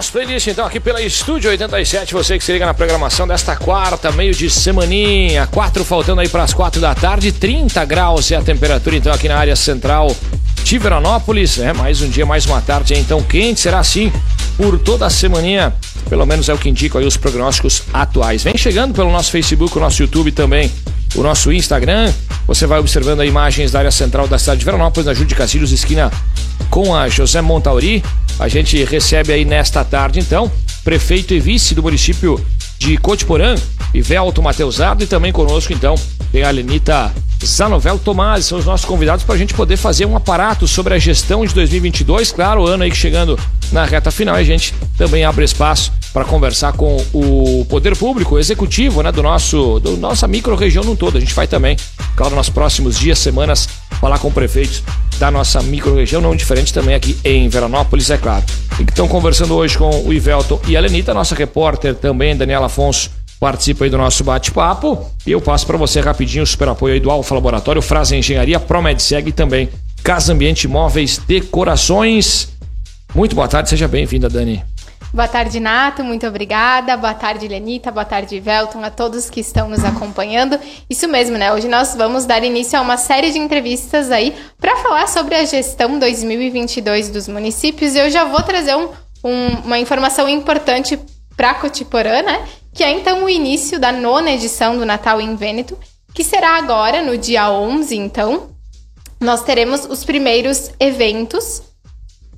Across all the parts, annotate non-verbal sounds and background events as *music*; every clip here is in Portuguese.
Nosso playlist, então, aqui pela Estúdio 87. Você que se liga na programação desta quarta, meio de semaninha. Quatro faltando aí para as quatro da tarde. 30 graus é a temperatura, então, aqui na área central de Veranópolis. É mais um dia, mais uma tarde, então, quente. Será assim por toda a semaninha. Pelo menos é o que indicam aí os prognósticos atuais. Vem chegando pelo nosso Facebook, o nosso YouTube também, o nosso Instagram. Você vai observando imagens da área central da cidade de Veranópolis, na Júlio de Castilhos, esquina com a José Montauri. A gente recebe aí nesta tarde, então, prefeito e vice do município de Cotiporã, Ivelto Mateusado, e também conosco, então, tem a Lenita Zanovel Tomás, são os nossos convidados para a gente poder fazer um aparato sobre a gestão de 2022. Claro, o ano aí chegando na reta final, a gente também abre espaço para conversar com o poder público, o executivo, né, do nosso, do nossa micro-região no todo. A gente vai também, claro, nos próximos dias, semanas, falar com prefeitos da nossa micro-região, não diferente também aqui em Veranópolis, é claro. E estão conversando hoje com o Ivelton e a Lenita, nossa repórter também, Daniela Afonso, participa aí do nosso bate-papo. E eu passo para você rapidinho o super apoio aí do Alfa Laboratório, Frase Engenharia, ProMedseg e também Casa Ambiente Móveis Decorações. Muito boa tarde, seja bem-vinda, Dani. Boa tarde, Nato. Muito obrigada. Boa tarde, Lenita. Boa tarde, Velton. A todos que estão nos acompanhando. Isso mesmo, né? Hoje nós vamos dar início a uma série de entrevistas aí para falar sobre a gestão 2022 dos municípios. Eu já vou trazer um, um, uma informação importante para Cotiporã, né? Que é então o início da nona edição do Natal em Vêneto, que será agora, no dia 11, então. Nós teremos os primeiros eventos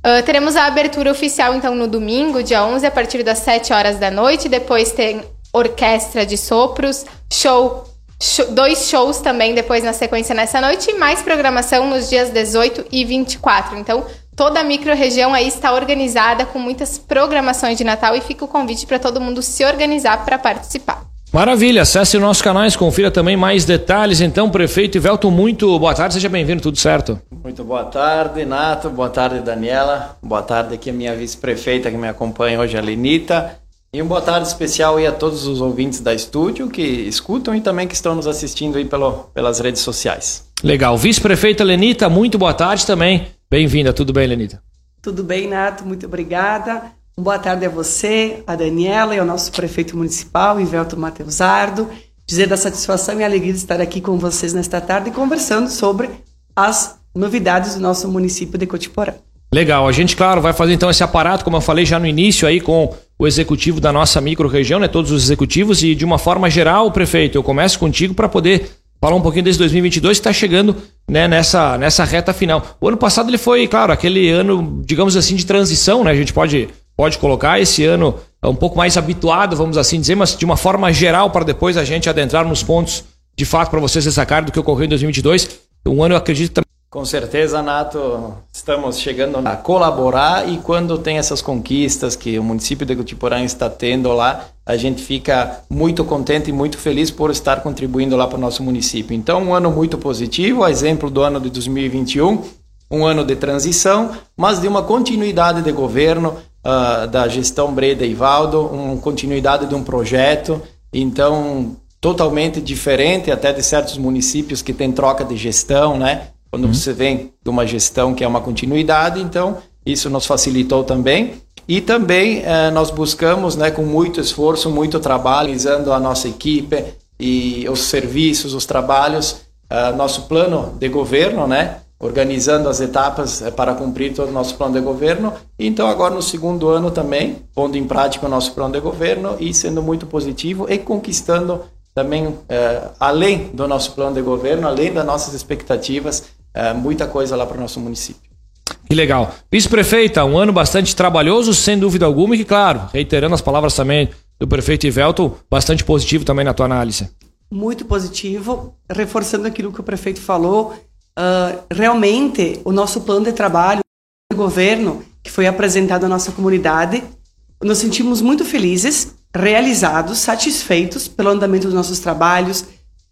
Uh, teremos a abertura oficial, então, no domingo, dia 11, a partir das 7 horas da noite. Depois tem orquestra de sopros, show, show, dois shows também depois na sequência nessa noite e mais programação nos dias 18 e 24. Então, toda a micro-região aí está organizada com muitas programações de Natal e fica o convite para todo mundo se organizar para participar. Maravilha, acesse nossos canais, confira também mais detalhes. Então, prefeito Ivelto, muito boa tarde, seja bem-vindo, tudo certo? Muito boa tarde, Nato, boa tarde, Daniela, boa tarde aqui a minha vice-prefeita que me acompanha hoje, a Lenita. E uma boa tarde especial aí a todos os ouvintes da estúdio que escutam e também que estão nos assistindo aí pelo, pelas redes sociais. Legal. Vice-prefeita Lenita, muito boa tarde também. Bem-vinda, tudo bem, Lenita? Tudo bem, Nato, muito obrigada. Boa tarde a você, a Daniela e ao nosso prefeito municipal, Ivelto Mateusardo. Dizer da satisfação e alegria de estar aqui com vocês nesta tarde conversando sobre as novidades do nosso município de Cotiporã. Legal, a gente, claro, vai fazer então esse aparato, como eu falei já no início, aí com o executivo da nossa micro-região, né? Todos os executivos, e de uma forma geral, prefeito, eu começo contigo para poder falar um pouquinho desse 2022 que está chegando né, nessa, nessa reta final. O ano passado ele foi, claro, aquele ano, digamos assim, de transição, né? A gente pode pode colocar esse ano um pouco mais habituado, vamos assim dizer, mas de uma forma geral para depois a gente adentrar nos pontos de fato para vocês destacarem do que ocorreu em 2022. Um ano eu acredito também com certeza, Nato, estamos chegando a colaborar e quando tem essas conquistas que o município de Cotiporã está tendo lá, a gente fica muito contente e muito feliz por estar contribuindo lá para o nosso município. Então, um ano muito positivo, exemplo do ano de 2021, um ano de transição, mas de uma continuidade de governo, uh, da gestão Breda e Valdo, uma continuidade de um projeto, então totalmente diferente até de certos municípios que tem troca de gestão, né? Quando uhum. você vem de uma gestão que é uma continuidade, então isso nos facilitou também. E também eh, nós buscamos, né, com muito esforço, muito trabalho, usando a nossa equipe e os serviços, os trabalhos, uh, nosso plano de governo, né, organizando as etapas eh, para cumprir todo o nosso plano de governo. Então, agora no segundo ano também, pondo em prática o nosso plano de governo e sendo muito positivo e conquistando também, eh, além do nosso plano de governo, além das nossas expectativas, eh, muita coisa lá para o nosso município. Que legal. Vice-prefeita, um ano bastante trabalhoso, sem dúvida alguma, e que, claro, reiterando as palavras também do prefeito Ivelto, bastante positivo também na tua análise. Muito positivo, reforçando aquilo que o prefeito falou, uh, realmente o nosso plano de trabalho do governo que foi apresentado à nossa comunidade, nos sentimos muito felizes, realizados, satisfeitos pelo andamento dos nossos trabalhos,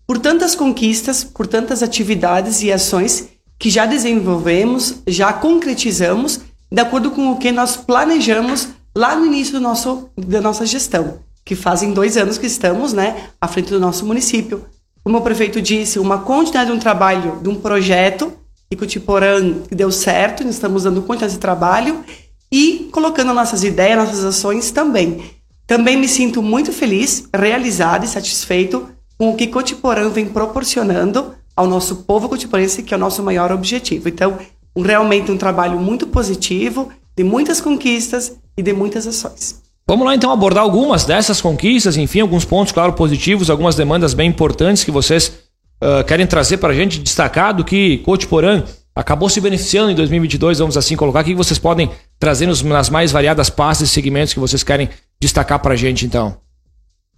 por tantas conquistas, por tantas atividades e ações que já desenvolvemos, já concretizamos, de acordo com o que nós planejamos lá no início do nosso, da nossa gestão, que fazem dois anos que estamos né, à frente do nosso município como o prefeito disse, uma continuidade de um trabalho, de um projeto, e que o Tiporã deu certo, estamos dando continuidade de trabalho, e colocando nossas ideias, nossas ações também. Também me sinto muito feliz, realizado e satisfeito com o que Cotiporã vem proporcionando ao nosso povo cotiporense, que é o nosso maior objetivo. Então, realmente um trabalho muito positivo, de muitas conquistas e de muitas ações. Vamos lá então abordar algumas dessas conquistas, enfim, alguns pontos, claro, positivos, algumas demandas bem importantes que vocês uh, querem trazer para a gente, destacar do que Cotiporã acabou se beneficiando em 2022, vamos assim colocar. O que vocês podem trazer nas mais variadas pastas e segmentos que vocês querem destacar para a gente então?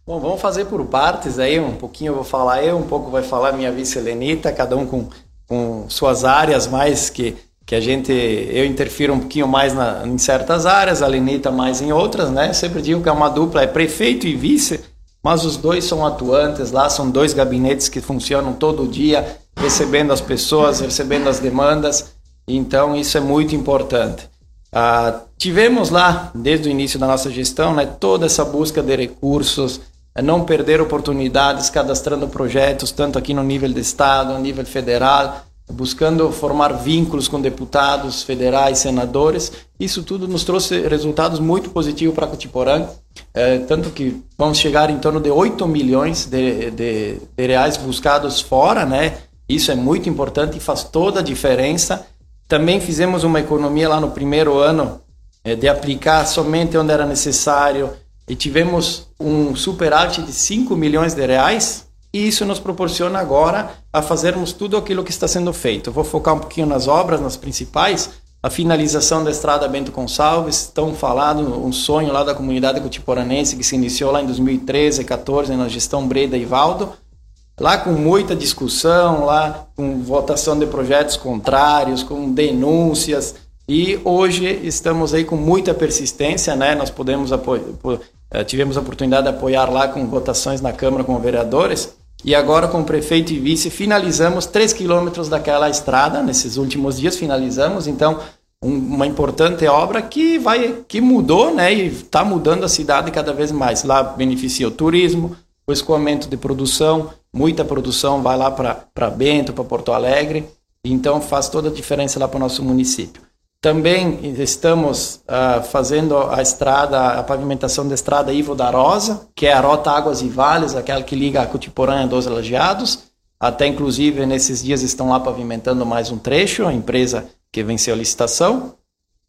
Bom, vamos fazer por partes aí, um pouquinho eu vou falar eu, um pouco vai falar minha vice Helenita, cada um com, com suas áreas mais que, que a gente, eu interfiro um pouquinho mais na, em certas áreas, a Lenita mais em outras, né? Sempre digo que é uma dupla, é prefeito e vice, mas os dois são atuantes lá, são dois gabinetes que funcionam todo dia, recebendo as pessoas, recebendo as demandas, então isso é muito importante. Ah, tivemos lá, desde o início da nossa gestão, né, toda essa busca de recursos, é não perder oportunidades cadastrando projetos, tanto aqui no nível de Estado, no nível federal, buscando formar vínculos com deputados federais, senadores. Isso tudo nos trouxe resultados muito positivos para Cotiporã, é, tanto que vamos chegar em torno de 8 milhões de, de, de, reais buscados fora, né? Isso é muito importante e faz toda a diferença. Também fizemos uma economia lá no primeiro ano é, de aplicar somente onde era necessário, e tivemos um superávit de 5 milhões de reais e isso nos proporciona agora a fazermos tudo aquilo que está sendo feito. Vou focar um pouquinho nas obras, nas principais. A finalização da estrada Bento Gonçalves, tão falado, um sonho lá da comunidade cotiporanense que se iniciou lá em 2013, 14, na gestão Breda e Valdo. Lá com muita discussão, lá com votação de projetos contrários, com denúncias, e hoje estamos aí com muita persistência, né? Nós podemos eh, tivemos a oportunidade de apoiar lá com votações na Câmara com vereadores. E agora, com o prefeito e vice, finalizamos 3 quilômetros daquela estrada. Nesses últimos dias, finalizamos. Então, um, uma importante obra que vai que mudou né, e está mudando a cidade cada vez mais. Lá beneficia o turismo, o escoamento de produção, muita produção vai lá para Bento, para Porto Alegre. Então, faz toda a diferença lá para o nosso município. Também estamos uh, fazendo a estrada, a pavimentação da estrada Ivo da Rosa, que é a rota Águas e Vales, aquela que liga a Cutiporã Dos Lajeados. Até inclusive nesses dias estão lá pavimentando mais um trecho, a empresa que venceu a licitação.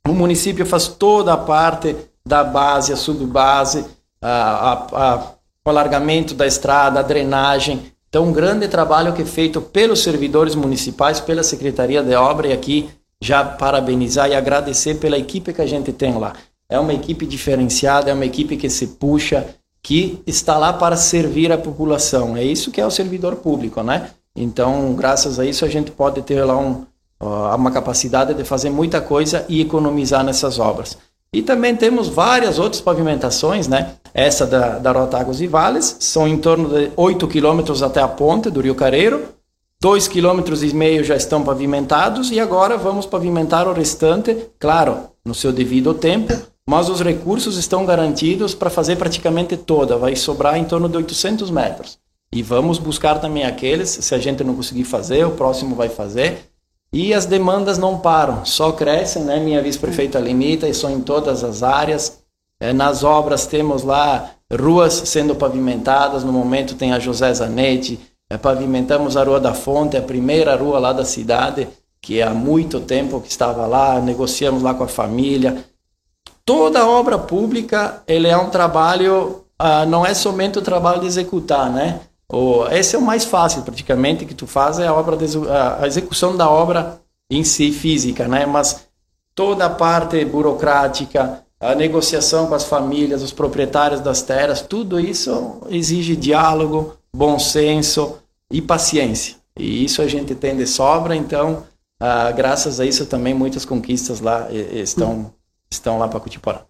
O município faz toda a parte da base, a subbase, a, a, a, o alargamento da estrada, a drenagem. Então, um grande trabalho que é feito pelos servidores municipais, pela Secretaria de Obra, e aqui já parabenizar e agradecer pela equipe que a gente tem lá. É uma equipe diferenciada, é uma equipe que se puxa, que está lá para servir a população. É isso que é o servidor público, né? Então, graças a isso, a gente pode ter lá um, uma capacidade de fazer muita coisa e economizar nessas obras. E também temos várias outras pavimentações, né? Essa da, da Rota Águas e Vales, são em torno de 8 quilômetros até a ponte do Rio Careiro, Dois quilômetros e meio já estão pavimentados e agora vamos pavimentar o restante, claro, no seu devido tempo, mas os recursos estão garantidos para fazer praticamente toda, vai sobrar em torno de 800 metros. E vamos buscar também aqueles, se a gente não conseguir fazer, o próximo vai fazer. E as demandas não param, só crescem, né? Minha vice-prefeita limita e são em todas as áreas. É, nas obras temos lá ruas sendo pavimentadas, no momento tem a José Zanetti, é, pavimentamos a Rua da Fonte, a primeira rua lá da cidade, que há muito tempo que estava lá, negociamos lá com a família. Toda obra pública, ele é um trabalho, ah, não é somente o trabalho de executar, né? O, esse é o mais fácil, praticamente, que tu faz é a obra de, a execução da obra em si física, né? Mas toda a parte burocrática, a negociação com as famílias, os proprietários das terras, tudo isso exige diálogo, bom senso, e paciência. E isso a gente tem de sobra, então, ah, graças a isso também muitas conquistas lá estão, estão lá para Cutiporã.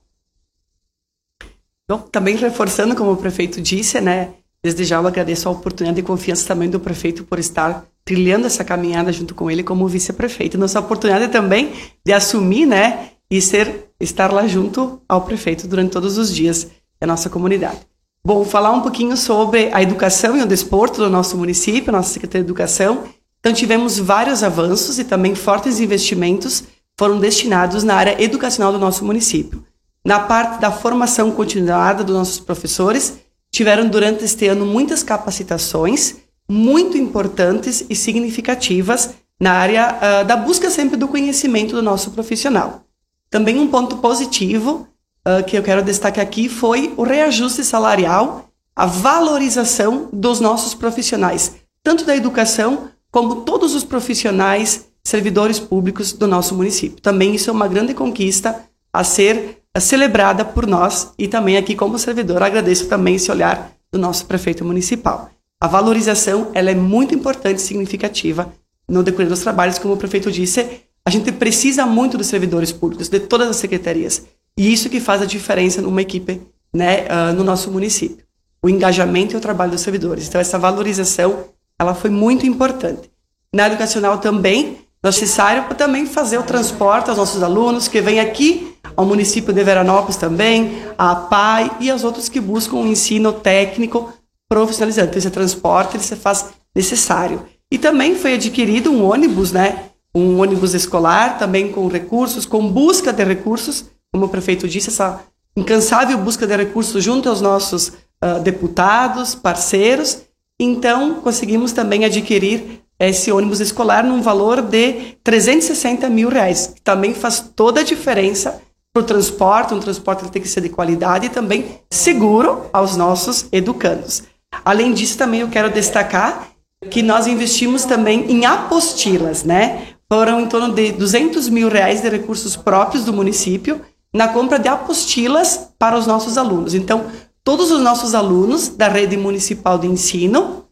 Então, também reforçando, como o prefeito disse, né, desde já eu agradeço a oportunidade e confiança também do prefeito por estar trilhando essa caminhada junto com ele como vice-prefeito. Nossa oportunidade também de assumir, né, e ser estar lá junto ao prefeito durante todos os dias da nossa comunidade. Bom, falar um pouquinho sobre a educação e o desporto do nosso município, nossa Secretaria de Educação. Então, tivemos vários avanços e também fortes investimentos foram destinados na área educacional do nosso município. Na parte da formação continuada dos nossos professores, tiveram durante este ano muitas capacitações muito importantes e significativas na área uh, da busca sempre do conhecimento do nosso profissional. Também um ponto positivo uh, que eu quero destacar aqui foi o reajuste salarial, a valorização dos nossos profissionais, tanto da educação como todos os profissionais servidores públicos do nosso município. Também isso é uma grande conquista a ser celebrada por nós e também aqui como servidor agradeço também esse olhar do nosso prefeito municipal. A valorização ela é muito importante e significativa no decorrer dos trabalhos, como o prefeito disse, a gente precisa muito dos servidores públicos, de todas as secretarias. E isso que faz a diferença numa equipe né, uh, no nosso município. O engajamento e o trabalho dos servidores. Então, essa valorização ela foi muito importante. Na educacional também, necessário para também fazer o transporte aos nossos alunos que vêm aqui ao município de Veranópolis também, a PAI e aos outros que buscam um ensino técnico profissionalizante. Esse transporte ele se faz necessário. E também foi adquirido um ônibus, né? Um ônibus escolar, também com recursos, com busca de recursos, como o prefeito disse, essa incansável busca de recursos junto aos nossos uh, deputados, parceiros. Então, conseguimos também adquirir esse ônibus escolar num valor de 360 mil reais, que também faz toda a diferença para o transporte, um transporte que tem que ser de qualidade e também seguro aos nossos educandos. Além disso, também eu quero destacar que nós investimos também em apostilas, né? Foram em torno de 200 mil reais de recursos próprios do município na compra de apostilas para os nossos alunos. Então, todos os nossos alunos da rede municipal de ensino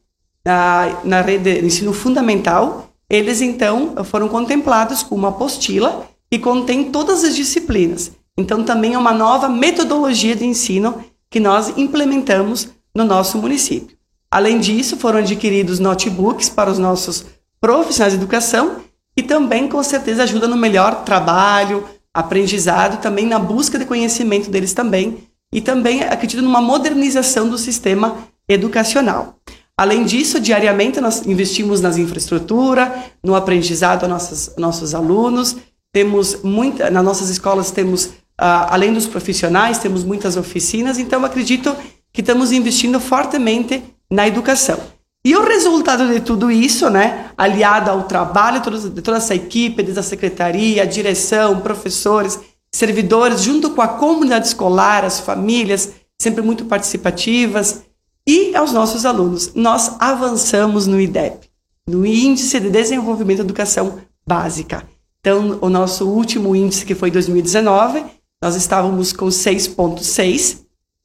na, na rede de ensino fundamental, eles então foram contemplados com uma apostila que contém todas as disciplinas. Então também é uma nova metodologia de ensino que nós implementamos no nosso município. Além disso, foram adquiridos notebooks para os nossos profissionais de educação e também com certeza ajuda no melhor trabalho, aprendizado, também na busca de conhecimento deles também e também acredito numa modernização do sistema educacional. Além disso, diariamente nós investimos nas infraestrutura, no aprendizado a nossos, nossos alunos. Temos muita, nas nossas escolas temos, uh, além dos profissionais, temos muitas oficinas. Então, acredito que estamos investindo fortemente na educação. E o resultado de tudo isso, né, aliado ao trabalho de toda essa equipe, desde a secretaria, a direção, professores, servidores, junto com a comunidade escolar, as famílias, sempre muito participativas, e aos nossos alunos. Nós avançamos no IDEB, no Índice de Desenvolvimento da Educação Básica. Então, o nosso último índice, que foi 2019, nós estávamos com 6,6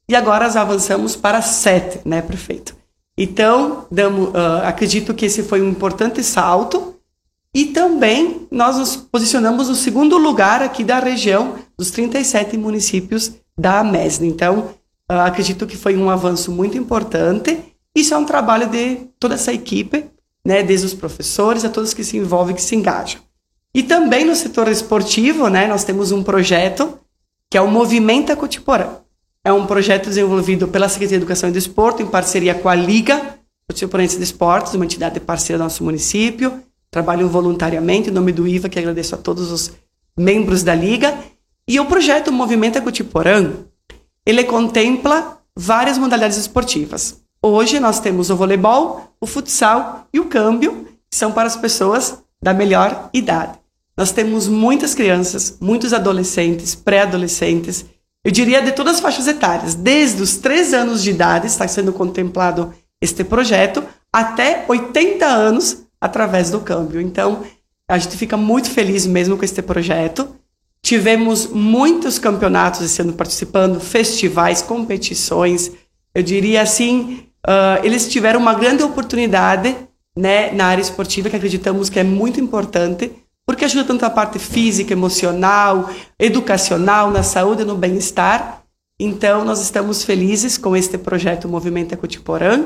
e agora nós avançamos para 7, né, prefeito? Então, damos, uh, acredito que esse foi um importante salto e também nós nos posicionamos no segundo lugar aqui da região dos 37 municípios da MESN. Então, Uh, acredito que foi um avanço muito importante. Isso é um trabalho de toda essa equipe, né, desde os professores a todos que se envolvem, que se engajam. E também no setor esportivo, né, nós temos um projeto que é o Movimenta Cotiporã. É um projeto desenvolvido pela Secretaria de Educação e Desporto em parceria com a Liga Cotiporense de Esportes, uma entidade parceira do nosso município. Trabalham voluntariamente, em nome do IVA, que agradeço a todos os membros da Liga. E o projeto Movimenta Cotiporã, ele contempla várias modalidades esportivas. Hoje nós temos o voleibol, o futsal e o câmbio, que são para as pessoas da melhor idade. Nós temos muitas crianças, muitos adolescentes, pré-adolescentes, eu diria de todas as faixas etárias, desde os 3 anos de idade está sendo contemplado este projeto, até 80 anos através do câmbio. Então, a gente fica muito feliz mesmo com este projeto. Tivemos muitos campeonatos esse ano participando, festivais, competições. Eu diria assim, uh, eles tiveram uma grande oportunidade né, na área esportiva, que acreditamos que é muito importante, porque ajuda tanto a parte física, emocional, educacional, na saúde e no bem-estar. Então, nós estamos felizes com este projeto Movimento Ecotiporã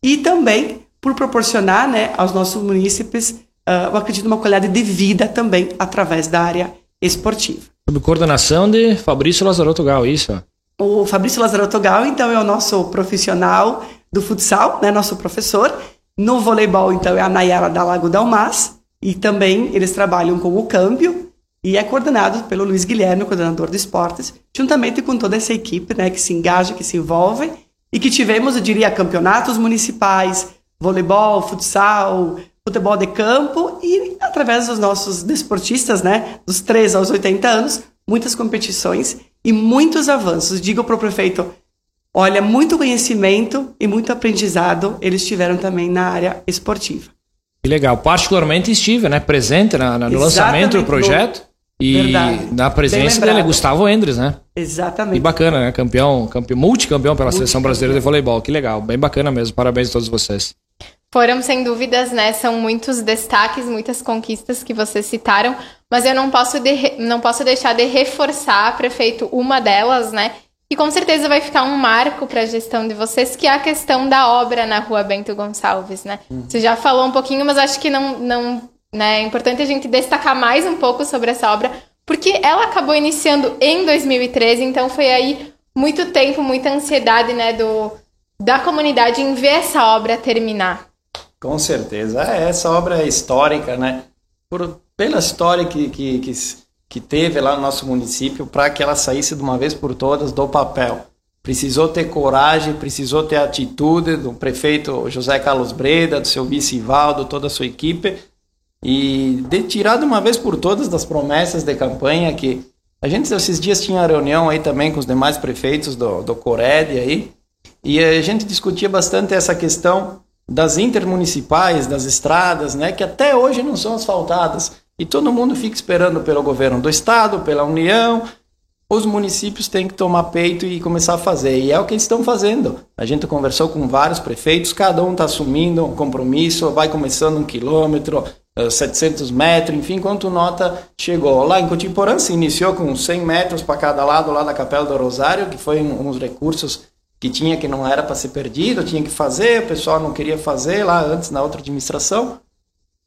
e também por proporcionar né, aos nossos munícipes, uh, eu acredito, uma qualidade de vida também através da área esportiva. Sob coordenação de Fabrício Lazarotto Gal, isso? O Fabrício Lazarotto Gal, então, é o nosso profissional do futsal, né, nosso professor. No voleibol, então, é a Nayara da Lago Dalmas. E também eles trabalham com o câmbio. e é coordenado pelo Luiz Guilherme, coordenador de esportes, juntamente com toda essa equipe né, que se engaja, que se envolve e que tivemos, eu diria, campeonatos municipais, voleibol, futsal, futebol de campo e através dos nossos desportistas, né, dos 3 aos 80 anos, muitas competições e muitos avanços. Digo para o prefeito, olha, muito conhecimento e muito aprendizado eles tiveram também na área esportiva. Que legal. Particularmente estive, né, presente na, na, no lançamento do projeto. E Verdade. na presença dele, Gustavo Endres, né? Exatamente. E bacana, né? Campeão, campeão multicampeão pela seleção brasileira de voleibol. Que legal, bem bacana mesmo. Parabéns a todos vocês. Foram, sem dúvidas, né? São muitos destaques, muitas conquistas que vocês citaram, mas eu não posso, de, não posso deixar de reforçar, prefeito, uma delas, né? E com certeza vai ficar um marco para a gestão de vocês, que é a questão da obra na rua Bento Gonçalves, né? Uhum. Você já falou um pouquinho, mas acho que não, não né? É importante a gente destacar mais um pouco sobre essa obra, porque ela acabou iniciando em 2013, então foi aí muito tempo, muita ansiedade, né, do, da comunidade em ver essa obra terminar. Com certeza. É, essa obra é histórica, né? Por, pela história que, que, que, que teve lá no nosso município, para que ela saísse de uma vez por todas do papel. Precisou ter coragem, precisou ter atitude do prefeito José Carlos Breda, do seu vice Ivaldo, toda a sua equipe, e de tirar de uma vez por todas das promessas de campanha que a gente esses dias tinha reunião aí também com os demais prefeitos do, do Cored aí, e a gente discutia bastante essa questão das intermunicipais, das estradas, né, que até hoje não são asfaltadas. E todo mundo fica esperando pelo governo do estado, pela União. Os municípios têm que tomar peito e começar a fazer. E é o que eles estão fazendo. A gente conversou com vários prefeitos, cada um está assumindo um compromisso, vai começando um quilômetro, 700 eh, metros, enfim, quanto nota chegou. Lá em Cotiporã se iniciou com 100 metros para cada lado lá da Capela do Rosário, que foi um, uns recursos que tinha que não era para ser perdido, tinha que fazer, o pessoal não queria fazer lá antes na outra administração.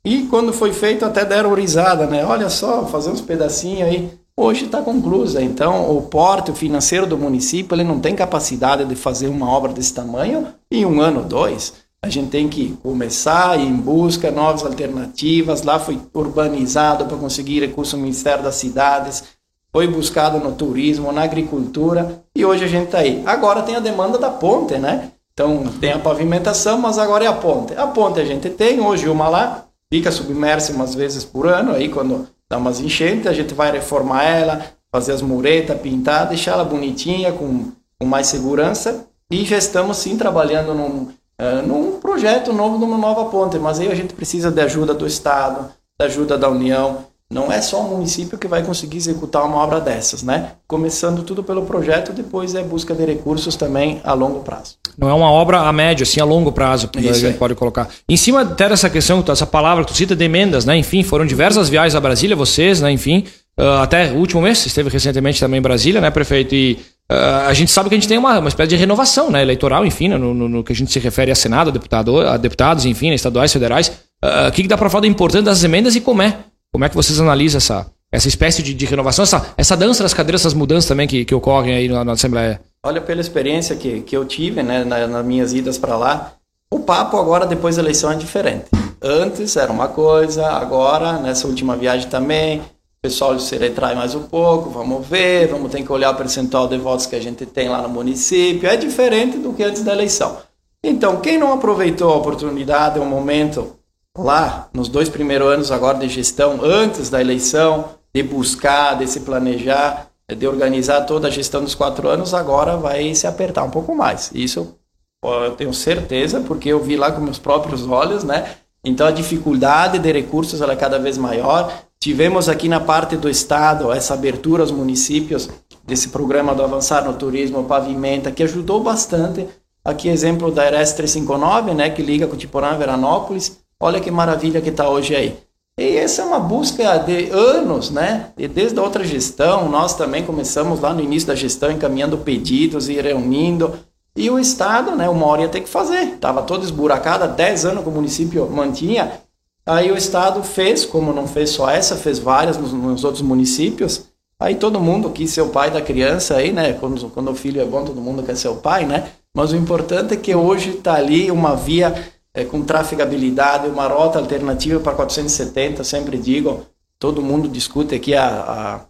E quando foi feito até deram risada, né? Olha só, fazer uns pedacinhos aí. Hoje está conclusa. Então, o porte financeiro do município ele não tem capacidade de fazer uma obra desse tamanho em um ano, dois. A gente tem que começar em busca novas alternativas. Lá foi urbanizado para conseguir recursos do Ministério das Cidades, foi buscado no turismo, na agricultura e hoje a gente está aí. Agora tem a demanda da ponte, né? Então tem a pavimentação, mas agora é a ponte. A ponte a gente tem hoje uma lá, fica submersa umas vezes por ano, aí quando dá umas enchentes a gente vai reformar ela, fazer as muretas, pintar, deixar ela bonitinha, com, com mais segurança e já estamos sim trabalhando num é, num projeto novo, numa nova ponte. Mas aí a gente precisa de ajuda do Estado, da ajuda da União. Não é só o município que vai conseguir executar uma obra dessas, né? Começando tudo pelo projeto, depois é busca de recursos também a longo prazo. Não é uma obra a médio, assim, a longo prazo, que a gente pode colocar. Em cima até dessa questão, essa palavra que tu cita de emendas, né? Enfim, foram diversas viagens a Brasília, vocês, né? Enfim, uh, até o último mês, esteve recentemente também em Brasília, né, prefeito? E Uh, a gente sabe que a gente tem uma, uma espécie de renovação né, eleitoral, enfim, né, no, no, no, que a gente se refere a Senado, a, deputado, a deputados, enfim, né, estaduais, federais. Uh, o que, que dá para falar da importância das emendas e como é? Como é que vocês analisam essa, essa espécie de, de renovação, essa, essa dança das cadeiras, essas mudanças também que, que ocorrem aí na, na Assembleia? Olha, pela experiência que, que eu tive né, na, nas minhas idas para lá, o papo agora, depois da eleição, é diferente. Antes era uma coisa, agora, nessa última viagem também, pessoal se retrai mais um pouco, vamos ver, vamos ter que olhar o percentual de votos que a gente tem lá no município. É diferente do que antes da eleição. Então, quem não aproveitou a oportunidade, o momento lá, nos dois primeiros anos agora de gestão, antes da eleição, de buscar, de se planejar, de organizar toda a gestão dos quatro anos, agora vai se apertar um pouco mais. Isso eu tenho certeza, porque eu vi lá com meus próprios olhos, né? Então a dificuldade de recursos ela é cada vez maior. Tivemos aqui na parte do estado essa abertura aos municípios desse programa do Avançar no Turismo Pavimenta, que ajudou bastante. Aqui exemplo da RS 359, né, que liga Cotiporã a Veranópolis. Olha que maravilha que está hoje aí. E essa é uma busca de anos, né? E desde a outra gestão, nós também começamos lá no início da gestão encaminhando pedidos e reunindo. E o Estado, né, uma hora ia ter que fazer. Estava todo esburacado, há 10 anos que o município mantinha Aí o Estado fez, como não fez só essa, fez várias nos, nos outros municípios. Aí todo mundo quis ser o pai da criança aí, né? Quando, quando o filho é bom, todo mundo quer ser o pai, né? Mas o importante é que hoje está ali uma via é, com trafegabilidade, uma rota alternativa para 470, sempre digo, todo mundo discute aqui a,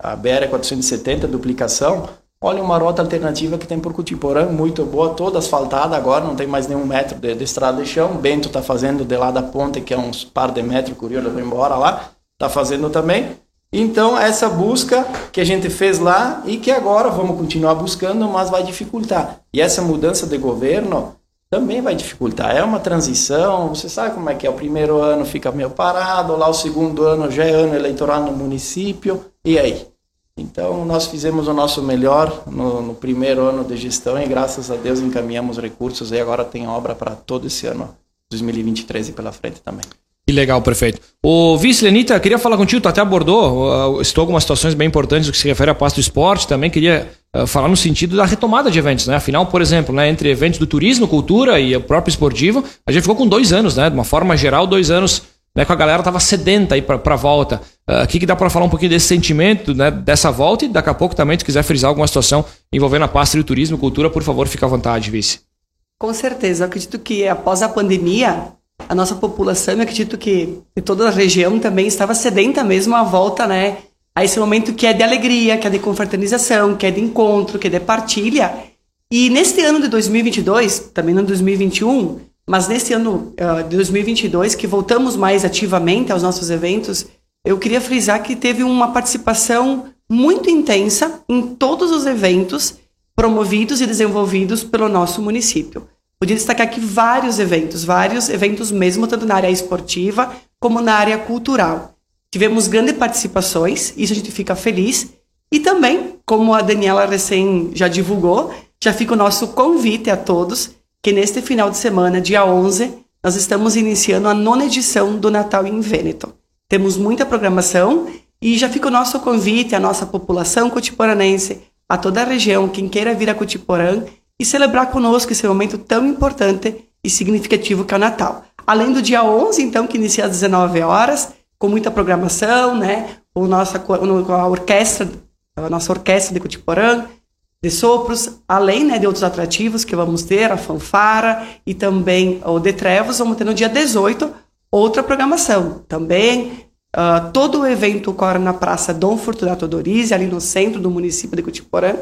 a, a BR-470, duplicação, olha uma rota alternativa que tem por Cutiporã, muito boa, toda asfaltada agora, não tem mais nenhum metro de, de estrada de chão, Bento está fazendo de lá da ponte, que é uns par de metros, curioso, embora lá, está fazendo também, então, essa busca que a gente fez lá e que agora vamos continuar buscando, mas vai dificultar. E essa mudança de governo também vai dificultar. É uma transição, você sabe como é que é. O primeiro ano fica meio parado, lá o segundo ano já é ano eleitoral no município, e aí? Então, nós fizemos o nosso melhor no, no primeiro ano de gestão e, graças a Deus, encaminhamos recursos e agora tem obra para todo esse ano, 2023 e pela frente também. Que legal, prefeito. O vice Lenita, queria falar contigo, tu até abordou, estou algumas situações bem importantes no que se refere à pasta do esporte, também queria uh, falar no sentido da retomada de eventos, né? Afinal, por exemplo, né, entre eventos do turismo, cultura e o próprio esportivo, a gente ficou com dois anos, né? De uma forma geral, dois anos né, com a galera tava sedenta aí para volta. O uh, que, que dá para falar um pouquinho desse sentimento, né, dessa volta e daqui a pouco também, se quiser frisar alguma situação envolvendo a pasta de turismo cultura, por favor, fique à vontade, vice. Com certeza, eu acredito que após a pandemia, a nossa população, eu acredito que toda a região também estava sedenta mesmo à volta, né? A esse momento que é de alegria, que é de confraternização, que é de encontro, que é de partilha. E neste ano de 2022, também no 2021, mas neste ano uh, de 2022, que voltamos mais ativamente aos nossos eventos, eu queria frisar que teve uma participação muito intensa em todos os eventos promovidos e desenvolvidos pelo nosso município. Podia destacar aqui vários eventos, vários eventos mesmo, tanto na área esportiva como na área cultural. Tivemos grandes participações, isso a gente fica feliz. E também, como a Daniela recém já divulgou, já fica o nosso convite a todos que neste final de semana, dia 11, nós estamos iniciando a nona edição do Natal em Vêneto. Temos muita programação e já fica o nosso convite à nossa população cotiporanense, a toda a região, quem queira vir a Cotiporã, e celebrar conosco esse momento tão importante e significativo que é o Natal. Além do dia 11, então, que inicia às 19 horas, com muita programação, né? O nossa, a orquestra, a nossa orquestra de Cutiporã, de sopros, além né, de outros atrativos que vamos ter, a fanfara e também o de Trevos, vamos ter no dia 18 outra programação. Também uh, todo o evento ocorre na Praça Dom Fortunato Dorizzi, ali no centro do município de Cutiporã.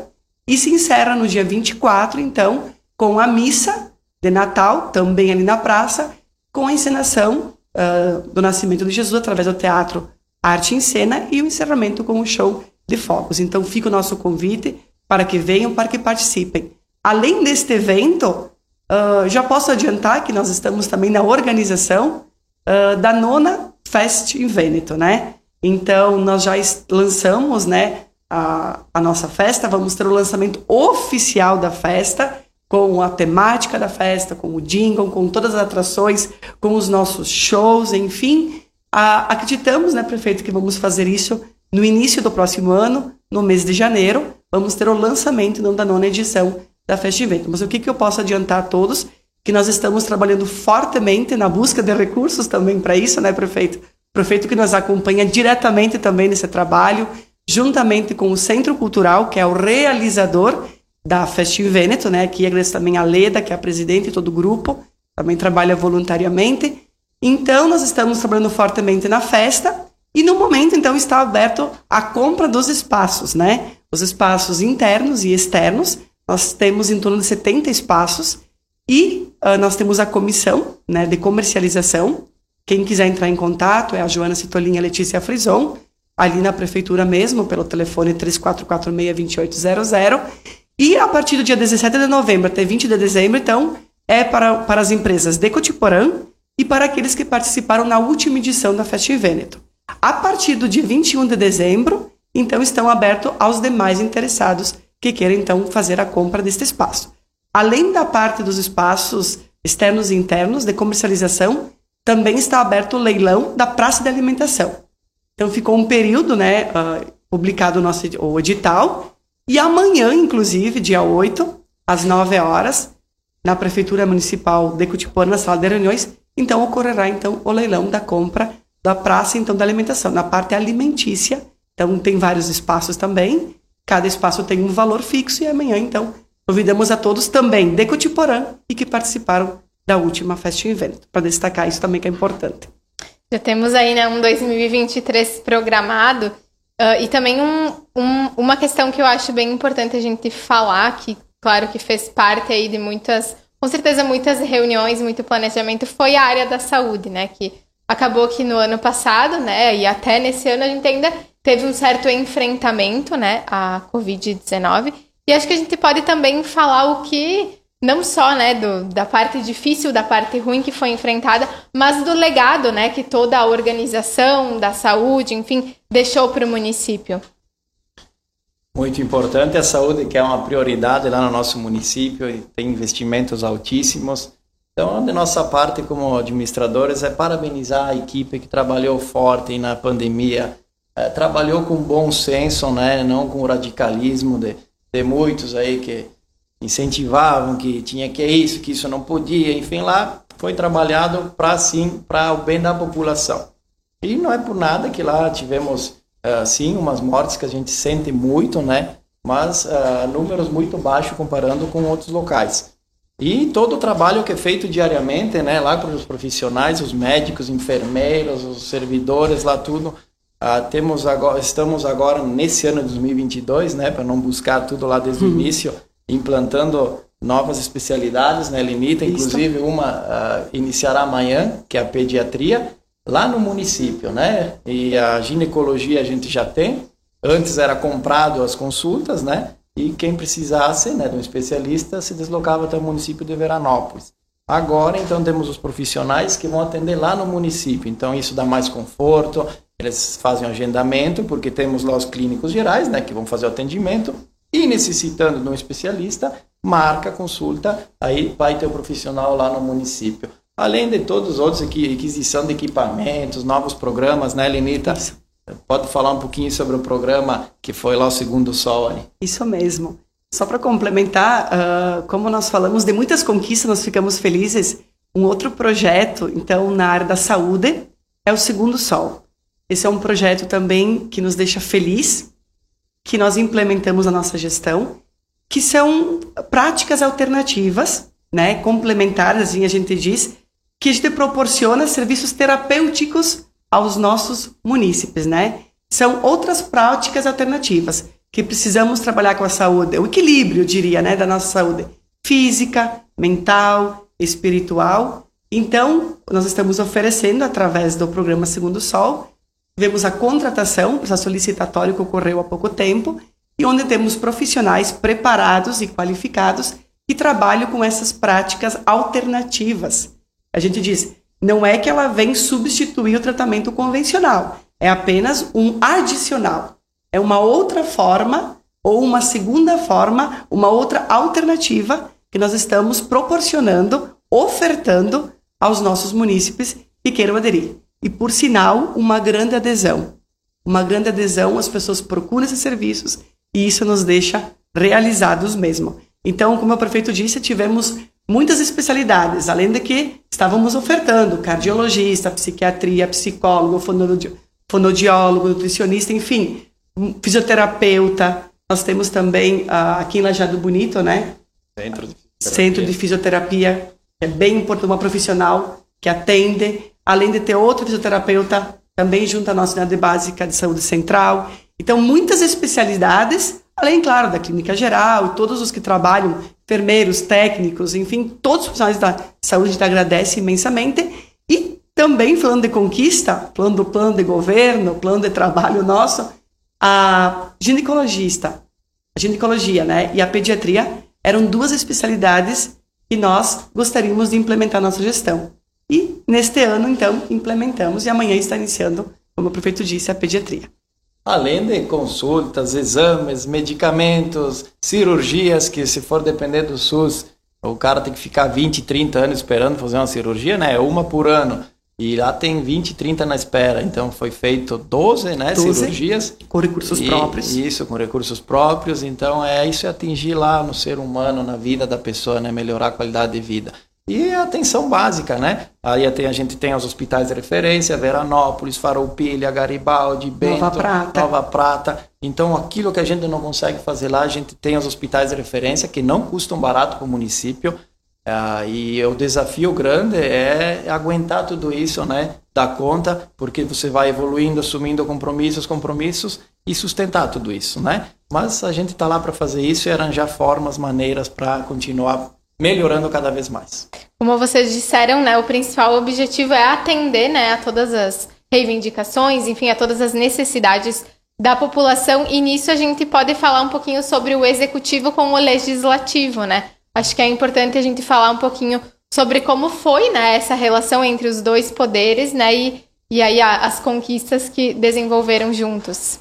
E se encerra no dia 24, então, com a missa de Natal, também ali na praça, com a encenação uh, do nascimento de Jesus através do teatro Arte em Cena e o encerramento com o show de fogos. Então fica o nosso convite para que venham, para que participem. Além deste evento, uh, já posso adiantar que nós estamos também na organização uh, da nona Fest em Vêneto, né? Então nós já lançamos, né, a, a nossa festa, vamos ter o lançamento oficial da festa, com a temática da festa, com o jingle, com todas as atrações, com os nossos shows, enfim. A, acreditamos, né, prefeito, que vamos fazer isso no início do próximo ano, no mês de janeiro, vamos ter o lançamento da nona edição da Festa Evento. Mas o que, que eu posso adiantar a todos? Que nós estamos trabalhando fortemente na busca de recursos também para isso, né, prefeito? Prefeito que nos acompanha diretamente também nesse trabalho, juntamente com o Centro Cultural, que é o realizador da Festa em Vêneto, né? Aqui agradeço também a Leda, que é a presidente e todo o grupo, também trabalha voluntariamente. Então, nós estamos trabalhando fortemente na festa e no momento, então, está aberto a compra dos espaços, né? Os espaços internos e externos. Nós temos em torno de 70 espaços e uh, nós temos a comissão né, de comercialização. Quem quiser entrar em contato é a Joana Citolin e a Letícia Frison ali na prefeitura mesmo, pelo telefone 3446-2800. E a partir do dia 17 de novembro até 20 de dezembro, então, é para, para as empresas de Cotiporã e para aqueles que participaram na última edição da Festa em Vêneto. A partir do dia 21 de dezembro, então, estão abertos aos demais interessados que queiram, então, fazer a compra deste espaço. Além da parte dos espaços externos e internos de comercialização, também está aberto o leilão da praça de alimentação. Então ficou um período, né, uh, publicado o nosso o edital, e amanhã, inclusive, dia 8, às 9 horas, na Prefeitura Municipal de Cutipã, na sala de reuniões, então ocorrerá então o leilão da compra da praça então da alimentação, na parte alimentícia. Então tem vários espaços também, cada espaço tem um valor fixo e amanhã então convidamos a todos também de Cotiporã e que participaram da última festa em evento, para destacar isso também que é importante. Já temos aí né, um 2023 programado. Uh, e também um, um, uma questão que eu acho bem importante a gente falar, que claro que fez parte aí de muitas, com certeza muitas reuniões, muito planejamento, foi a área da saúde, né? Que acabou que no ano passado, né, e até nesse ano a gente ainda teve um certo enfrentamento, né, à Covid-19. E acho que a gente pode também falar o que não só né, do, da parte difícil, da parte ruim que foi enfrentada, mas do legado né, que toda a organização da saúde, enfim, deixou para o município. Muito importante a saúde, que é uma prioridade lá no nosso município e tem investimentos altíssimos. Então, de nossa parte, como administradores, é parabenizar a equipe que trabalhou forte na pandemia, é, trabalhou com bom senso, né, não com radicalismo de, de muitos aí que incentivavam que tinha que isso, que isso não podia, enfim, lá foi trabalhado para sim, para o bem da população. E não é por nada que lá tivemos uh, sim umas mortes que a gente sente muito, né? Mas uh, números muito baixos comparando com outros locais. E todo o trabalho que é feito diariamente, né, lá para os profissionais, os médicos, enfermeiros, os servidores, lá tudo, uh, temos agora, estamos agora nesse ano de 2022, né, para não buscar tudo lá desde o uhum. início, implantando novas especialidades, né, Limita, inclusive uma uh, iniciará amanhã, que é a pediatria, lá no município, né? E a ginecologia a gente já tem. Antes era comprado as consultas, né? E quem precisasse, né, de um especialista se deslocava até o município de Veranópolis. Agora, então, temos os profissionais que vão atender lá no município. Então, isso dá mais conforto. Eles fazem o agendamento, porque temos lá os clínicos gerais, né, que vão fazer o atendimento e necessitando de um especialista, marca, consulta, aí vai ter o um profissional lá no município. Além de todos os outros, aqui, aquisição de equipamentos, novos programas, né, Lenita? Pode falar um pouquinho sobre o programa que foi lá o Segundo Sol aí? Isso mesmo. Só para complementar, uh, como nós falamos de muitas conquistas, nós ficamos felizes. Um outro projeto, então, na área da saúde, é o Segundo Sol. Esse é um projeto também que nos deixa feliz, que nós implementamos na nossa gestão, que são práticas alternativas, né, complementares, assim a gente diz, que a gente proporciona serviços terapêuticos aos nossos munícipes, né? São outras práticas alternativas que precisamos trabalhar com a saúde, o equilíbrio, eu diria, né, da nossa saúde física, mental, espiritual. Então, nós estamos oferecendo através do programa Segundo Sol Vemos a contratação, processo solicitatório que ocorreu há pouco tempo, e onde temos profissionais preparados e qualificados que trabalham com essas práticas alternativas. A gente diz, não é que ela vem substituir o tratamento convencional, é apenas um adicional. É uma outra forma ou uma segunda forma, uma outra alternativa que nós estamos proporcionando, ofertando aos nossos munícipes que queiram aderir e, por sinal, uma grande adesão. Uma grande adesão, as pessoas procuram esses serviços e isso nos deixa realizados mesmo. Então, como o prefeito disse, tivemos muitas especialidades, além de que estávamos ofertando cardiologista, psiquiatria, psicólogo, fonodiólogo, nutricionista, enfim, fisioterapeuta. Nós temos também uh, aqui em Lajado Bonito, né? Centro de Fisioterapia. Centro de Fisioterapia, é bem importante, uma profissional que atende além de ter outro fisioterapeuta também junto à nossa unidade básica de saúde central. Então, muitas especialidades, além, claro, da clínica geral, todos os que trabalham, enfermeiros, técnicos, enfim, todos os profissionais da saúde, a gente agradece imensamente. E também, falando de conquista, falando do plano de governo, plano de trabalho nosso, a ginecologista, a ginecologia né, e a pediatria eram duas especialidades que nós gostaríamos de implementar na nossa gestão. E neste ano, então, implementamos e amanhã está iniciando, como o prefeito disse, a pediatria. Além de consultas, exames, medicamentos, cirurgias, que se for depender do SUS, o cara tem que ficar 20, 30 anos esperando fazer uma cirurgia, né? Uma por ano. E lá tem 20, 30 na espera. Então foi feito 12, né, 12, cirurgias. Com recursos e, próprios. Isso, com recursos próprios. Então é isso é atingir lá no ser humano, na vida da pessoa, né? Melhorar a qualidade de vida. E a atenção básica, né? Aí tem, a gente tem os hospitais de referência, Veranópolis, Farroupilha, Garibaldi, Bento, Nova Prata. Nova Prata. Então, aquilo que a gente não consegue fazer lá, a gente tem os hospitais de referência que não custam barato para o município. Ah, e o desafio grande é aguentar tudo isso, né? dar conta, porque você vai evoluindo, assumindo compromissos, compromissos e sustentar tudo isso, né? Mas a gente está lá para fazer isso e arranjar formas, maneiras para continuar melhorando cada vez mais. Como vocês disseram, né, o principal objetivo é atender, né, a todas as reivindicações, enfim, a todas as necessidades da população. E nisso a gente pode falar um pouquinho sobre o executivo com o legislativo, né? Acho que é importante a gente falar um pouquinho sobre como foi, né, essa relação entre os dois poderes, né, e, e aí as conquistas que desenvolveram juntos.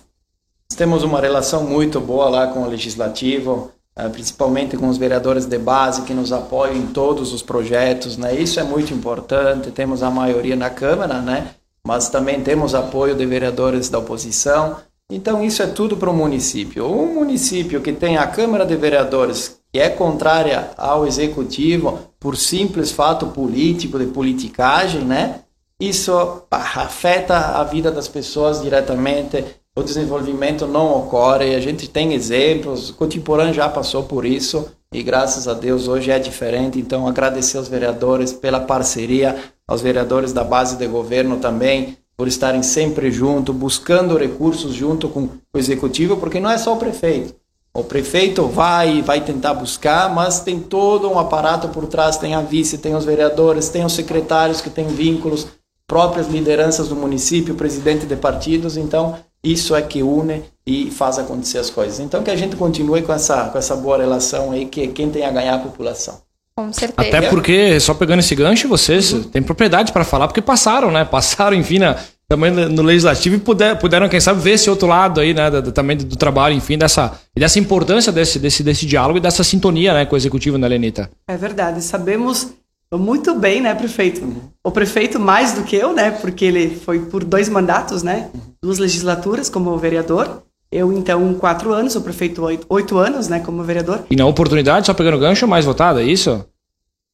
Temos uma relação muito boa lá com o legislativo. É, principalmente com os vereadores de base que nos apoiam em todos os projetos, né? Isso é muito importante. Temos a maioria na Câmara, né? Mas também temos apoio de vereadores da oposição. Então isso é tudo para o município. Um município que tem a Câmara de Vereadores que é contrária ao executivo por simples fato político de politicagem, né? Isso afeta a vida das pessoas diretamente o desenvolvimento não ocorre. A gente tem exemplos, Cotiporã já passou por isso e graças a Deus hoje é diferente. Então, agradecer aos vereadores pela parceria, aos vereadores da base de governo também, por estarem sempre junto, buscando recursos junto com o executivo, porque não é só o prefeito. O prefeito vai vai tentar buscar, mas tem todo um aparato por trás, tem a vice, tem os vereadores, tem os secretários que têm vínculos, próprias lideranças do município, presidente de partidos, então isso é que une e faz acontecer as coisas. Então que a gente continue com essa, com essa boa relação aí, que quem tem a ganhar a população. Com certeza. Até porque, só pegando esse gancho, vocês uhum. têm propriedade para falar, porque passaram, né? Passaram, enfim, na, também no legislativo e puder, puderam, quem sabe, ver esse outro lado aí, né? Do, também do, trabalho, enfim, dessa, dessa importância desse, desse, desse diálogo e dessa sintonia né, com o executivo, né, Lenita? É verdade. Sabemos muito bem, né, prefeito? Uhum. O prefeito mais do que eu, né? Porque ele foi por dois mandatos, né? Uhum. Duas legislaturas como vereador. Eu, então, quatro anos, o prefeito oito, oito anos, né, como vereador. E na oportunidade, só pegando gancho, mais votada, é isso?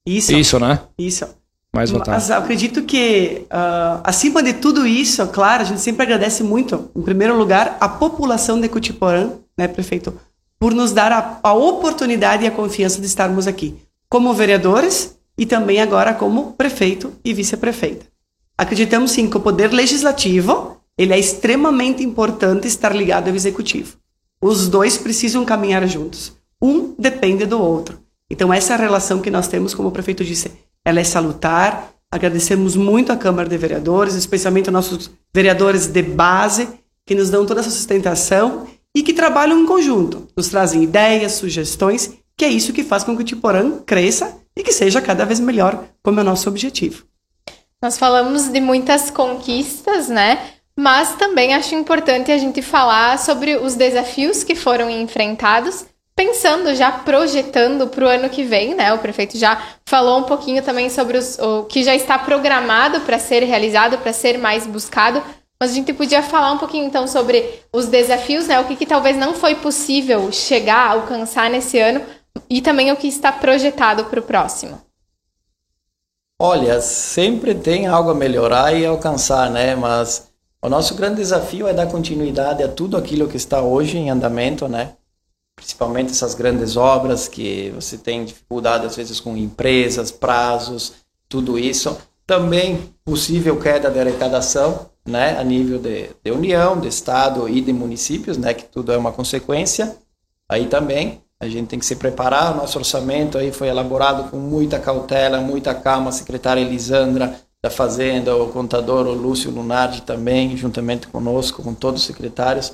Isso. Isso, né? Isso. Mais votada. Mas acredito que, uh, acima de tudo isso, claro, a gente sempre agradece muito, em primeiro lugar, a população de Cutiporã, né, prefeito, por nos dar a, a oportunidade e a confiança de estarmos aqui. Como vereadores, e também agora como prefeito e vice-prefeita. Acreditamos sim que o poder legislativo ele é extremamente importante estar ligado ao executivo. Os dois precisam caminhar juntos. Um depende do outro. Então essa relação que nós temos, como o prefeito disse, ela é salutar. Agradecemos muito à Câmara de Vereadores, especialmente aos nossos vereadores de base, que nos dão toda essa sustentação e que trabalham em conjunto, nos trazem ideias, sugestões, que é isso que faz com que o Tiporã cresça e que seja cada vez melhor, como é o nosso objetivo. Nós falamos de muitas conquistas, né? Mas também acho importante a gente falar sobre os desafios que foram enfrentados, pensando já projetando para o ano que vem, né? O prefeito já falou um pouquinho também sobre os, o que já está programado para ser realizado, para ser mais buscado. Mas a gente podia falar um pouquinho então sobre os desafios, né? O que, que talvez não foi possível chegar, alcançar nesse ano, e também o que está projetado para o próximo? Olha, sempre tem algo a melhorar e alcançar, né? Mas o nosso grande desafio é dar continuidade a tudo aquilo que está hoje em andamento, né? Principalmente essas grandes obras que você tem dificuldade às vezes com empresas, prazos, tudo isso. Também possível queda de arrecadação, né? A nível de, de União, de Estado e de municípios, né? Que tudo é uma consequência. Aí também a gente tem que se preparar. O nosso orçamento aí foi elaborado com muita cautela, muita calma. A secretária Elisandra da Fazenda, o contador o Lúcio Lunardi também, juntamente conosco, com todos os secretários.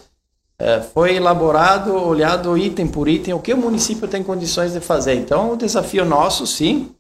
É, foi elaborado, olhado item por item, o que o município tem condições de fazer. Então, o desafio nosso, sim,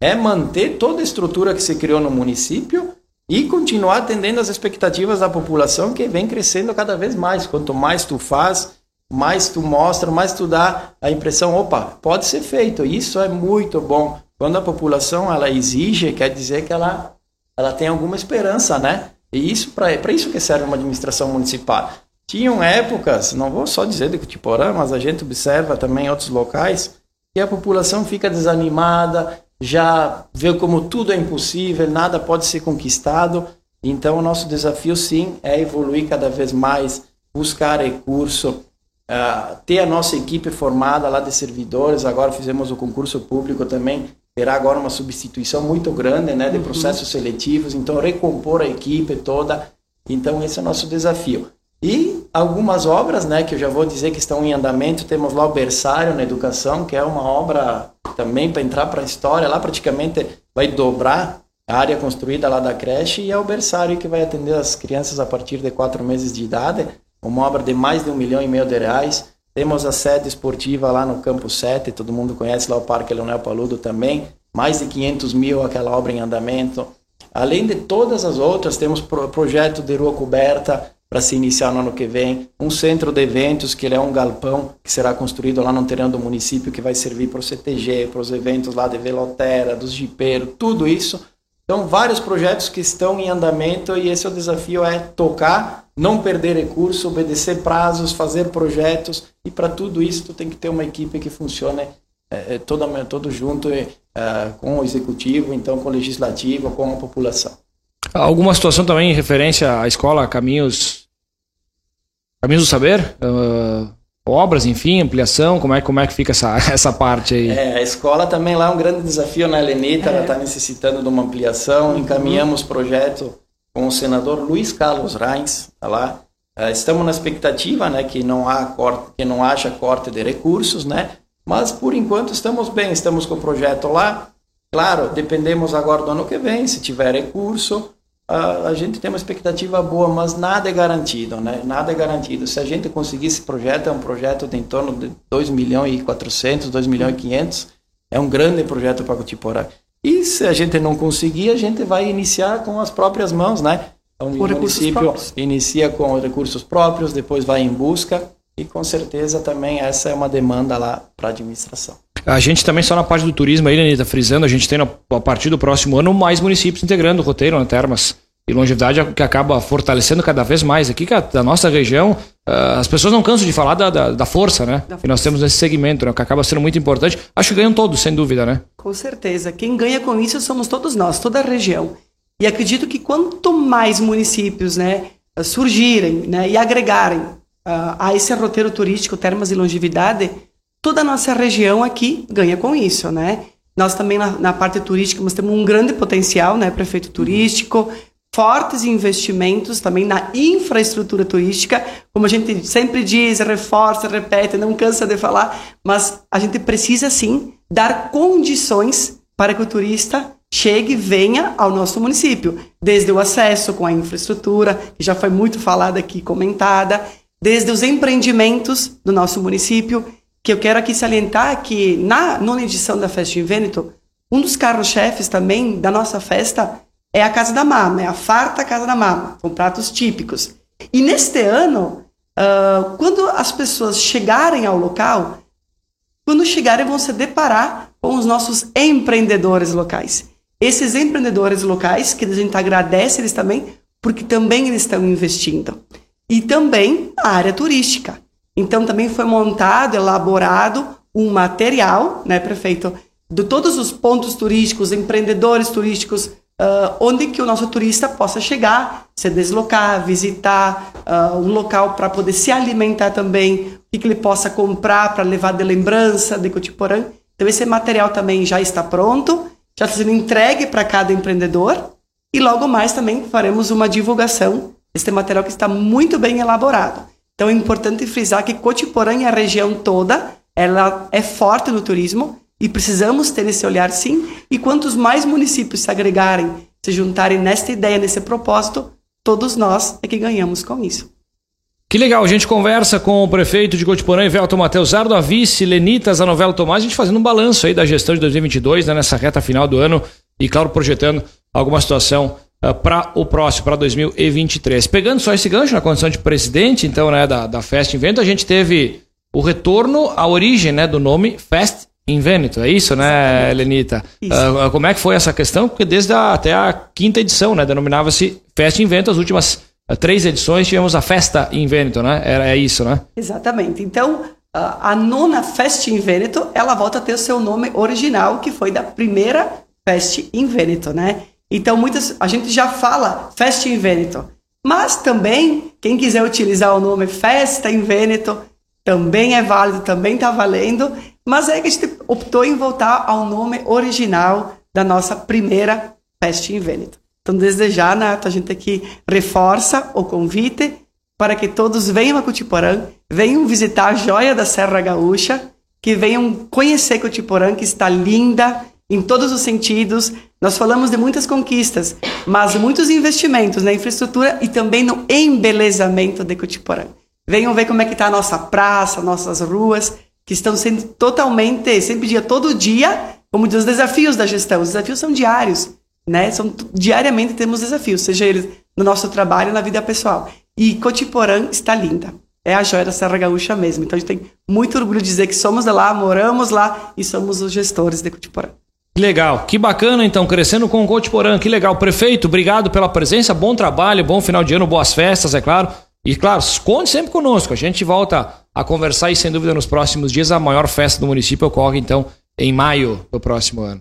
é manter toda a estrutura que se criou no município e continuar atendendo as expectativas da população que vem crescendo cada vez mais. Quanto mais tu faz, mais tu mostra, mais tu dá a impressão, opa, pode ser feito. Isso é muito bom. Quando a população ela exige, quer dizer que ela, ela tem alguma esperança, né? E isso para isso que serve uma administração municipal. Tinham épocas, não vou só dizer de Cutiporã, mas a gente observa também em outros locais, que a população fica desanimada, já vê como tudo é impossível, nada pode ser conquistado. Então, o nosso desafio, sim, é evoluir cada vez mais, buscar recurso, uh, ter a nossa equipe formada lá de servidores. Agora fizemos o concurso público também, terá agora uma substituição muito grande né, de uhum. processos seletivos, então recompor a equipe toda. Então, esse é o nosso desafio. E algumas obras, né, que eu já vou dizer que estão em andamento, temos lá o Berçário na Educação, que é uma obra também para entrar para a história, lá praticamente vai dobrar a área construída lá da creche e é o berçário que vai atender as crianças a partir de quatro meses de idade, uma obra de mais de um milhão e meio de reais. Temos a sede esportiva lá no Campo 7, todo mundo conhece lá o Parque Leonel Paludo também, mais de 500 mil aquela obra em andamento. Além de todas as outras, temos pro projeto de rua coberta para se iniciar no ano que vem, um centro de eventos, que ele é um galpão que será construído lá no terreno do município, que vai servir para o CTG, para os eventos lá de velotera, dos jipeiros, tudo isso então, vários projetos que estão em andamento e esse é o desafio é tocar, não perder recurso, obedecer prazos, fazer projetos e para tudo isso tu tem que ter uma equipe que funcione é, toda, todo junto é, com o executivo, então com o legislativo, com a população. Alguma situação também em referência à escola Caminhos Caminhos do Saber? Uh, obras, enfim, ampliação? Como é, como é que fica essa, *laughs* essa parte aí? É, a escola também lá é um grande desafio, né, Lenita? É. Ela está necessitando de uma ampliação. Uhum. Encaminhamos projeto com o senador Luiz Carlos Reins, tá lá. Uh, estamos na expectativa, né, que não há corte, que não haja corte de recursos, né? Mas por enquanto estamos bem, estamos com o projeto lá. Claro, dependemos agora do ano que vem, se tiver recurso, a, a, gente tem uma expectativa boa, mas nada é garantido, né? Nada é garantido. Se a gente conseguir esse projeto, é um projeto de em torno de 2 milhões e 400, 2 milhões e 500, é um grande projeto para Cotiporá. E se a gente não conseguir, a gente vai iniciar com as próprias mãos, né? Então, o município inicia com recursos próprios, depois vai em busca e com certeza também essa é uma demanda lá para a administração. A gente também só na parte do turismo aí, Anitta, frisando, a gente tem a partir do próximo ano mais municípios integrando o roteiro né, Termas e longevidade que acaba fortalecendo cada vez mais aqui da nossa região. Uh, as pessoas não cansam de falar da, da, da força, né? Da que nós temos nesse segmento, né? que acaba sendo muito importante. Acho que ganham todos, sem dúvida, né? Com certeza. Quem ganha com isso somos todos nós, toda a região. E acredito que quanto mais municípios né, surgirem né, e agregarem uh, a esse roteiro turístico Termas e Longevidade, toda a nossa região aqui ganha com isso, né? Nós também na, na parte turística nós temos um grande potencial, né, prefeito turístico, fortes investimentos também na infraestrutura turística, como a gente sempre diz, reforça, repete, não cansa de falar, mas a gente precisa sim dar condições para que o turista chegue, venha ao nosso município, desde o acesso com a infraestrutura, que já foi muito falada aqui, comentada, desde os empreendimentos do nosso município, que eu quero aqui salientar que na nona edição da Festa em Vêneto, um dos carros-chefes também da nossa festa é a Casa da Mama, é a farta Casa da Mama, com pratos típicos. E neste ano, uh, quando as pessoas chegarem ao local, quando chegarem vão se deparar com os nossos empreendedores locais. Esses empreendedores locais, que a gente agradece eles também, porque também eles estão investindo. E também a área turística. Então também foi montado, elaborado um material, né, prefeito, de todos os pontos turísticos, empreendedores turísticos, uh, onde que o nosso turista possa chegar, se deslocar, visitar uh, um local para poder se alimentar também, o que, que ele possa comprar para levar de lembrança de Cotiporã. Então esse material também já está pronto, já está sendo entregue para cada empreendedor e logo mais também faremos uma divulgação desse material que está muito bem elaborado. Então é importante frisar que Cotiporã e a região toda, ela é forte no turismo e precisamos ter esse olhar sim. E quantos mais municípios se agregarem, se juntarem nesta ideia, nesse propósito, todos nós é que ganhamos com isso. Que legal, a gente conversa com o prefeito de Cotiporã, Velton Matheus Zardo, a vice Lenita Zanovelo Tomás, a gente fazendo um balanço aí da gestão de 2022, né, nessa reta final do ano e, claro, projetando alguma situação uh, para o próximo, para 2023. Pegando só esse gancho na condição de presidente, então, né, da, da Fest Invento, a gente teve o retorno à origem né, do nome Fest em Vêneto, é isso, né, Exatamente. Lenita? Isso. Uh, como é que foi essa questão? Porque desde a, até a quinta edição, né, denominava-se Festa em Vêneto, as últimas uh, três edições tivemos a Festa em Vêneto, né? Era, é isso, né? Exatamente. Então, a nona Festa em Vêneto, ela volta a ter o seu nome original, que foi da primeira Festa em Vêneto, né? Então, muitas, a gente já fala Festa em Vêneto, mas também, quem quiser utilizar o nome Festa em Vêneto, também é válido, também está valendo, mas é que a gente optou em voltar ao nome original da nossa primeira Peste em Vêneto. Então, desde já, Nato, a gente aqui reforça o convite para que todos venham a Cotiporã, venham visitar a joia da Serra Gaúcha, que venham conhecer Cotiporã, que está linda em todos os sentidos. Nós falamos de muitas conquistas, mas muitos investimentos na infraestrutura e também no embelezamento de Cotiporã. Venham ver como é que está a nossa praça, nossas ruas, que estão sendo totalmente, sempre dia, todo dia, como diz, os desafios da gestão. Os desafios são diários, né? São, diariamente temos desafios, seja eles no nosso trabalho, na vida pessoal. E Cotiporã está linda. É a joia da Serra Gaúcha mesmo. Então a gente tem muito orgulho de dizer que somos de lá, moramos lá e somos os gestores de Cotiporã. Legal, que bacana então, crescendo com o Cotiporã, que legal. Prefeito, obrigado pela presença, bom trabalho, bom final de ano, boas festas, é claro. E claro, conte sempre conosco, a gente volta a conversar e sem dúvida nos próximos dias a maior festa do município ocorre então em maio do próximo ano.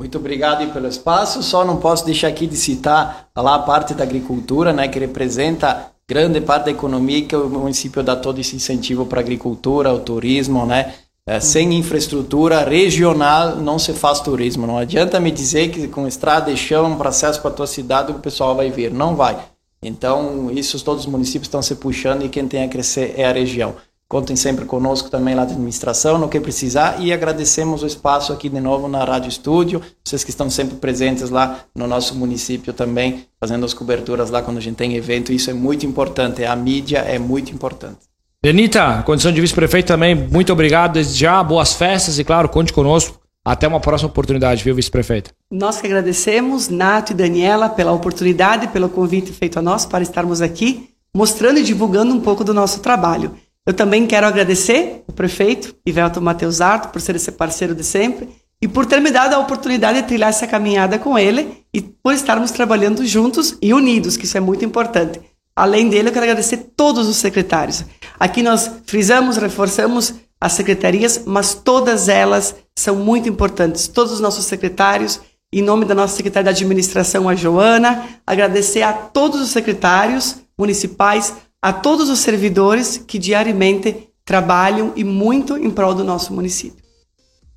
Muito obrigado pelo espaço. Só não posso deixar aqui de citar lá a parte da agricultura, né, que representa grande parte da economia que o município dá todo esse incentivo para a agricultura, o turismo, né? É, sem infraestrutura regional não se faz turismo. Não adianta me dizer que com estrada e chão, para acesso para a tua cidade, o pessoal vai vir. Não vai. Então, isso todos os municípios estão se puxando e quem tem a crescer é a região. Contem sempre conosco também lá da administração, no que precisar, e agradecemos o espaço aqui de novo na Rádio Estúdio, vocês que estão sempre presentes lá no nosso município também, fazendo as coberturas lá quando a gente tem evento, isso é muito importante, a mídia é muito importante. Denita, condição de vice-prefeito também, muito obrigado desde já, boas festas e claro, conte conosco. Até uma próxima oportunidade, viu, vice-prefeita? Nós que agradecemos, Nato e Daniela, pela oportunidade, pelo convite feito a nós para estarmos aqui, mostrando e divulgando um pouco do nosso trabalho. Eu também quero agradecer o prefeito, Ivelto Matheus Arto, por ser esse parceiro de sempre e por ter me dado a oportunidade de trilhar essa caminhada com ele e por estarmos trabalhando juntos e unidos, que isso é muito importante. Além dele, eu quero agradecer todos os secretários. Aqui nós frisamos, reforçamos as secretarias, mas todas elas são muito importantes. Todos os nossos secretários, em nome da nossa secretária de administração, a Joana, agradecer a todos os secretários municipais, a todos os servidores que diariamente trabalham e muito em prol do nosso município.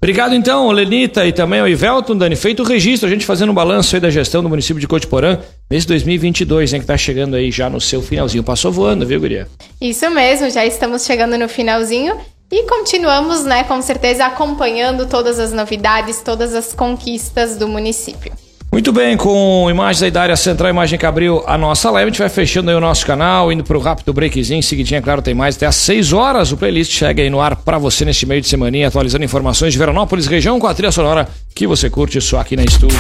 Obrigado então, Lenita e também ao Ivelton, Dani. Feito o registro, a gente fazendo um balanço aí da gestão do município de Cotiporã nesse 2022, hein, que tá chegando aí já no seu finalzinho. Passou voando, viu, Guria? Isso mesmo, já estamos chegando no finalzinho e continuamos, né, com certeza acompanhando todas as novidades, todas as conquistas do município. Muito bem, com imagens aí da área central, imagem que abriu a nossa live, a gente vai fechando aí o nosso canal, indo pro rápido breakzinho, seguidinha, claro, tem mais até às 6 horas, o playlist chega aí no ar para você neste meio de semana, atualizando informações de Veranópolis, região com a trilha sonora que você curte só aqui na estúdio.